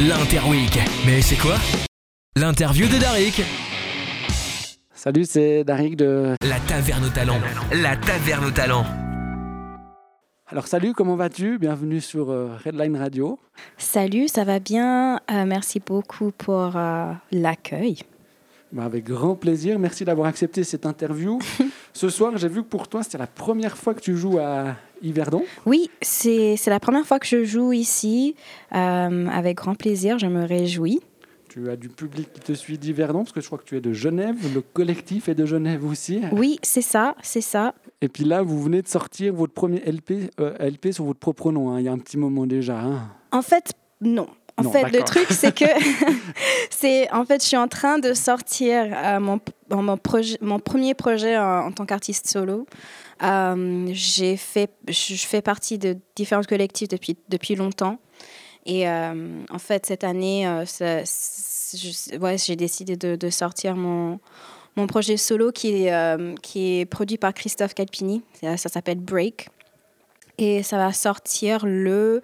L'Interweek. Mais c'est quoi? L'interview de Darik. Salut, c'est Darik de... La Taverne au Talent. La Taverne au Talent. Alors salut, comment vas-tu? Bienvenue sur euh, Redline Radio. Salut, ça va bien? Euh, merci beaucoup pour euh, l'accueil. Bah, avec grand plaisir, merci d'avoir accepté cette interview. Ce soir, j'ai vu que pour toi, c'était la première fois que tu joues à Yverdon. Oui, c'est la première fois que je joue ici. Euh, avec grand plaisir, je me réjouis. Tu as du public qui te suit d'Yverdon, parce que je crois que tu es de Genève, le collectif est de Genève aussi. Oui, c'est ça, c'est ça. Et puis là, vous venez de sortir votre premier LP, euh, LP sur votre propre nom, hein, il y a un petit moment déjà. hein. En fait, non. En Non, fait, le truc, c'est que c'est en fait, je suis en train de sortir euh, mon, mon, projet, mon premier projet en, tant qu'artiste solo. Euh, j'ai fait, je fais partie de différents collectifs depuis, depuis longtemps. Et euh, en fait, cette année, euh, j'ai décidé de, sortir mon, mon projet solo qui est, qui est produit par Christophe Calpini. Ça s'appelle Break. Et ça va sortir le,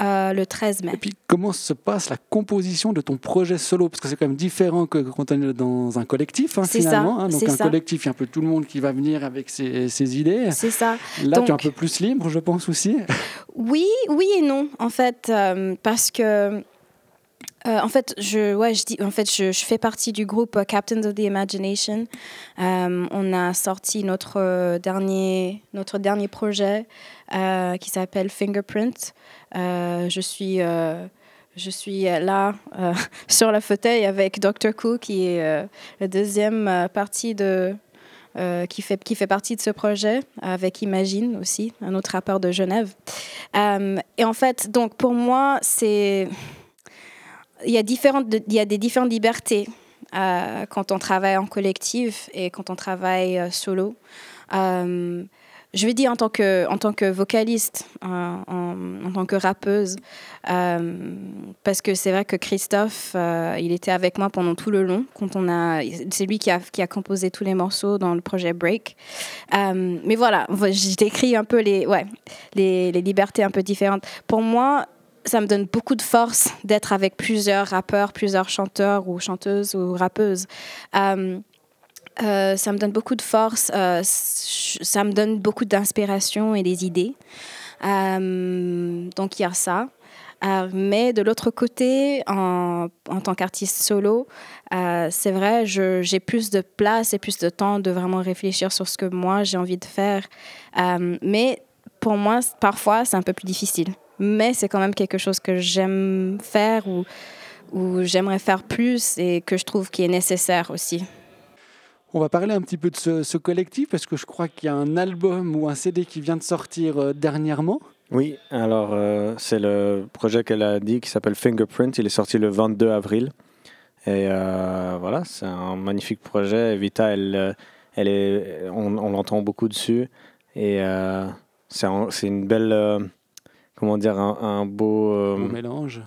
euh, le 13 mai. Et puis, comment se passe la composition de ton projet solo? Parce que c'est quand même différent que quand on est dans un collectif, hein, C'est ça, finalement. hein. Donc, c'est un ça. collectif, il y a un peu tout le monde qui va venir avec ses, ses idées. C'est ça. Là, tu es un Donc- peu plus libre, je pense aussi. Oui, oui et non, en fait, euh, parce que. Euh, en fait, je, ouais, je, dis, en fait je, fais partie du groupe euh, Captains of the Imagination. Euh, on a sorti notre dernier, notre dernier projet qui s'appelle Fingerprint. Je suis, je suis là sur le fauteuil avec Dr. Cool, qui est la deuxième partie de, qui, fait, qui fait partie de ce projet, avec Imagine aussi, un autre rappeur de Genève. Et en fait, donc pour moi, c'est. Il y, a différentes, il y a des différentes libertés euh, quand on travaille en collectif et quand on travaille euh, solo. Euh, je vais dire en tant que, en tant que vocaliste, en, tant que rappeuse, parce que c'est vrai que Christophe, il était avec moi pendant tout le long. Quand on a, c'est lui qui a, qui a composé tous les morceaux dans le projet Break. Mais voilà, je décris un peu les, ouais, les libertés un peu différentes. Pour moi, ça me donne beaucoup de force d'être avec plusieurs rappeurs, plusieurs chanteurs ou chanteuses ou rappeuses. Euh, euh, ça me donne beaucoup de force, euh, ça me donne beaucoup d'inspiration et des idées. Donc il y a ça. Mais de l'autre côté, en, en tant qu'artiste solo, c'est vrai, j'ai plus de place et plus de temps de vraiment réfléchir sur ce que moi j'ai envie de faire. Mais pour moi, parfois, c'est un peu plus difficile. Mais c'est quand même quelque chose que j'aime faire ou, ou j'aimerais faire plus et que je trouve qui est nécessaire aussi. On va parler un petit peu de ce, ce collectif, parce que je crois qu'il y a un album ou un CD qui vient de sortir euh, dernièrement. Oui, alors euh, c'est le projet qu'elle a dit qui s'appelle Fingerprint. Il est sorti le 22 avril. Et euh, voilà, c'est un magnifique projet. Vita, elle, elle est, on, on l'entend beaucoup dessus. Et euh, c'est un- c'est une belle, euh, comment dire, un, un beau. euh, mélange.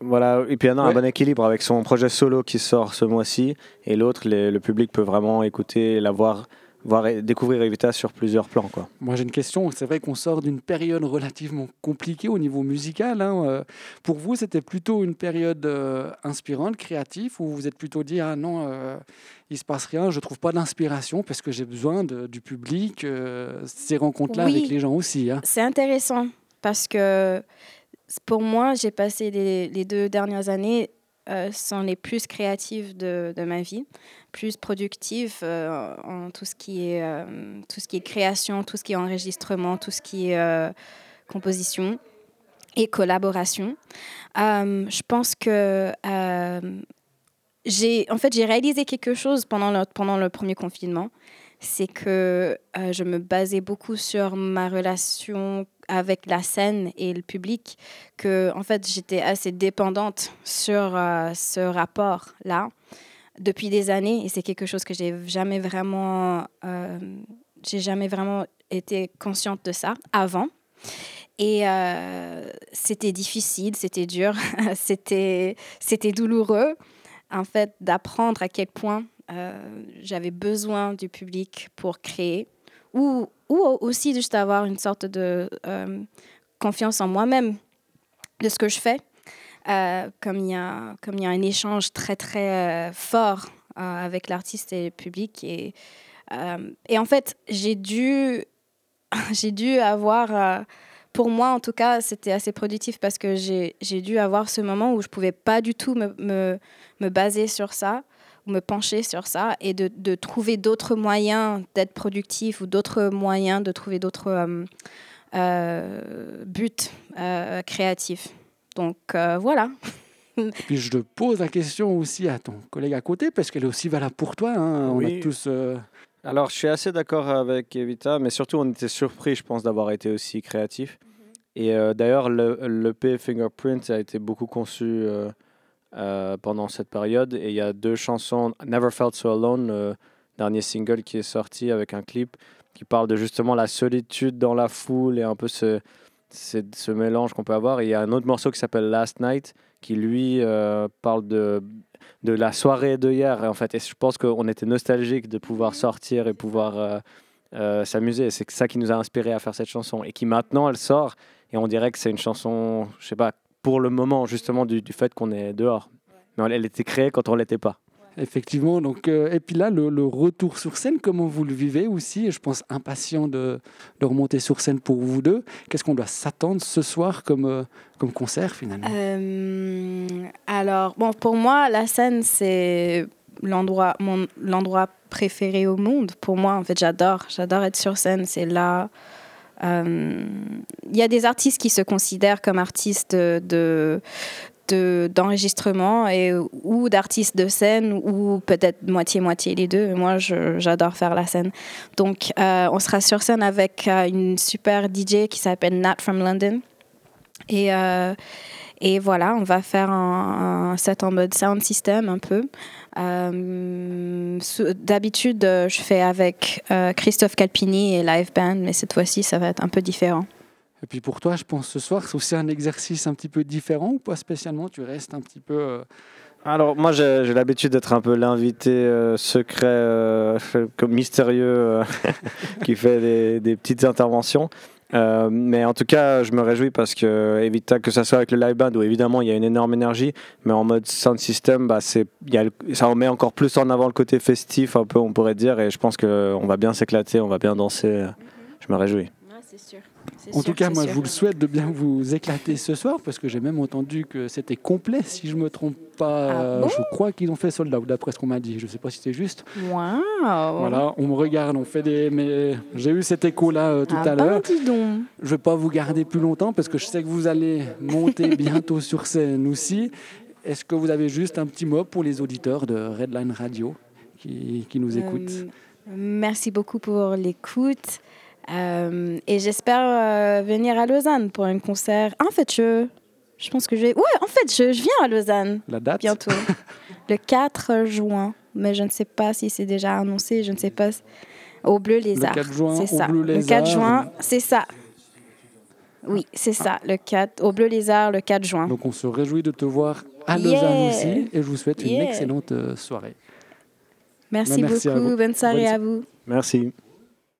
voilà, et puis non, Ouais. un bon équilibre avec son projet solo qui sort ce mois-ci. Et l'autre, le public peut vraiment écouter, la voir, voir et découvrir Evita sur plusieurs plans. Quoi. Moi, j'ai une question. C'est vrai qu'on sort d'une période relativement compliquée au niveau musical. hein. Euh, Pour vous, c'était plutôt une période euh, inspirante, créative, ou vous êtes plutôt dit ah non, euh, il se passe rien, je trouve pas d'inspiration parce que j'ai besoin de- du public, euh, ces rencontres-là Oui. avec les gens aussi. hein. C'est intéressant parce que pour moi, j'ai passé les, deux dernières années euh, sont les plus créatives de, ma vie, plus productives euh, en tout ce qui est euh, tout ce qui est création, tout ce qui est enregistrement, tout ce qui est euh, composition et collaboration. Je pense que j'ai en fait réalisé quelque chose pendant le, pendant le premier confinement c'est que euh, je me basais beaucoup sur ma relation avec la scène et le public, que en fait j'étais assez dépendante sur euh, ce rapport-là depuis des années, et c'est quelque chose que j'ai jamais vraiment, euh, j'ai jamais vraiment été consciente de ça avant. Et c'était difficile, c'était dur, c'était douloureux, en fait, d'apprendre à quel point j'avais besoin du public pour créer, ou, ou aussi juste avoir une sorte de euh, confiance en moi-même, de ce que je fais. euh, comme il y a comme il y a un échange très très fort avec l'artiste et le public et et en fait j'ai dû dû avoir pour moi, en tout cas, c'était assez productif parce que j'ai dû avoir ce moment où je ne pouvais pas du tout me, me, me, baser sur ça, me pencher sur ça, et de, de trouver d'autres moyens d'être productif ou d'autres moyens de trouver d'autres euh, euh, buts euh, créatifs. Donc voilà. Puis je te pose la question aussi à ton collègue à côté, parce qu'elle est aussi valable pour toi. Hein. On a tous. Alors, je suis assez d'accord avec Evita, mais surtout, on était surpris, je pense, d'avoir été aussi créatif. Mhm. Et euh, d'ailleurs, le, P Fingerprint a été beaucoup conçu euh, euh, pendant cette période. Et il y a deux chansons, Never Felt So Alone, le dernier single qui est sorti avec un clip qui parle de justement la solitude dans la foule et un peu ce, ce, mélange qu'on peut avoir. Il y a un autre morceau qui s'appelle Last Night qui, lui, parle de de la soirée de hier. En fait, et je pense qu'on était nostalgique de pouvoir sortir et pouvoir euh, euh, s'amuser. C'est ça qui nous a inspiré à faire cette chanson et qui maintenant elle sort et on dirait que c'est une chanson, je sais pas, pour le moment justement du, du fait qu'on est dehors. Mais elle était créée quand on l'était pas. Effectivement. Donc, euh, et puis là, le, retour sur scène, comment vous le vivez aussi? Je pense impatient de, de remonter sur scène pour vous deux. Qu'est-ce qu'on doit s'attendre ce soir comme, euh, comme concert finalement? Euh, Alors, bon, pour moi, la scène, c'est l'endroit, mon l'endroit préféré au monde. Pour moi, en fait, j'adore, j'adore être sur scène. C'est là. Il y a des artistes qui se considèrent comme artistes de, d'enregistrement et ou d'artistes de scène ou peut-être moitié-moitié les deux. Moi, j'adore faire la scène. Donc, euh, on sera sur scène avec euh, une super DJ qui s'appelle Nat from London. Et, euh, et voilà, on va faire un, set en mode sound system un peu. D'habitude, je fais avec Christophe Calpini et Live Band, mais cette fois-ci, ça va être un peu différent. Et puis pour toi, je pense ce soir, c'est aussi un exercice un petit peu différent ou pas spécialement? Tu restes un petit peu. Euh, Alors moi, j'ai l'habitude d'être un peu l'invité euh, secret, euh, comme mystérieux, qui fait des, petites interventions. Mais en tout cas, je me réjouis parce que Evita, que ça soit avec le live band où évidemment il y a une énorme énergie, mais en mode sound system, bah, ça met encore plus en avant le côté festif, un peu on pourrait dire, et je pense qu'on va bien s'éclater, on va bien danser. Je me réjouis. En tout cas, moi, je vous le souhaite de bien vous éclater ce soir parce que j'ai même entendu que c'était complet, si je me trompe pas. Ah je crois qu'ils ont fait sold out, d'après ce qu'on m'a dit. Je ne sais pas si c'est juste. Waouh Voilà, on me regarde, on fait des. Mais j'ai eu cet écho-là euh, tout ah à l'heure. Je ne vais pas vous garder plus longtemps parce que je sais que vous allez monter bientôt sur scène aussi. Est-ce que vous avez juste un petit mot pour les auditeurs de Redline Radio qui, qui nous écoutent? euh, Merci beaucoup pour l'écoute. Euh, et j'espère euh, venir à Lausanne pour un concert. En fait, je, je pense que je vais. Ouais, en fait, je, je viens à Lausanne. La date? Bientôt. le 4 juin. Mais je ne sais pas si c'est déjà annoncé. Je ne sais pas. Au Bleu Lézard. Le 4 juin, c'est ça. Bleu Le 4 juin, c'est ça. Oui, c'est ça. Le 4, au Bleu Lézard, le 4 juin. Donc, on se réjouit de te voir à Lausanne aussi. Et je vous souhaite une excellente euh, soirée. Merci, beaucoup. Bonne soirée à vous. Merci.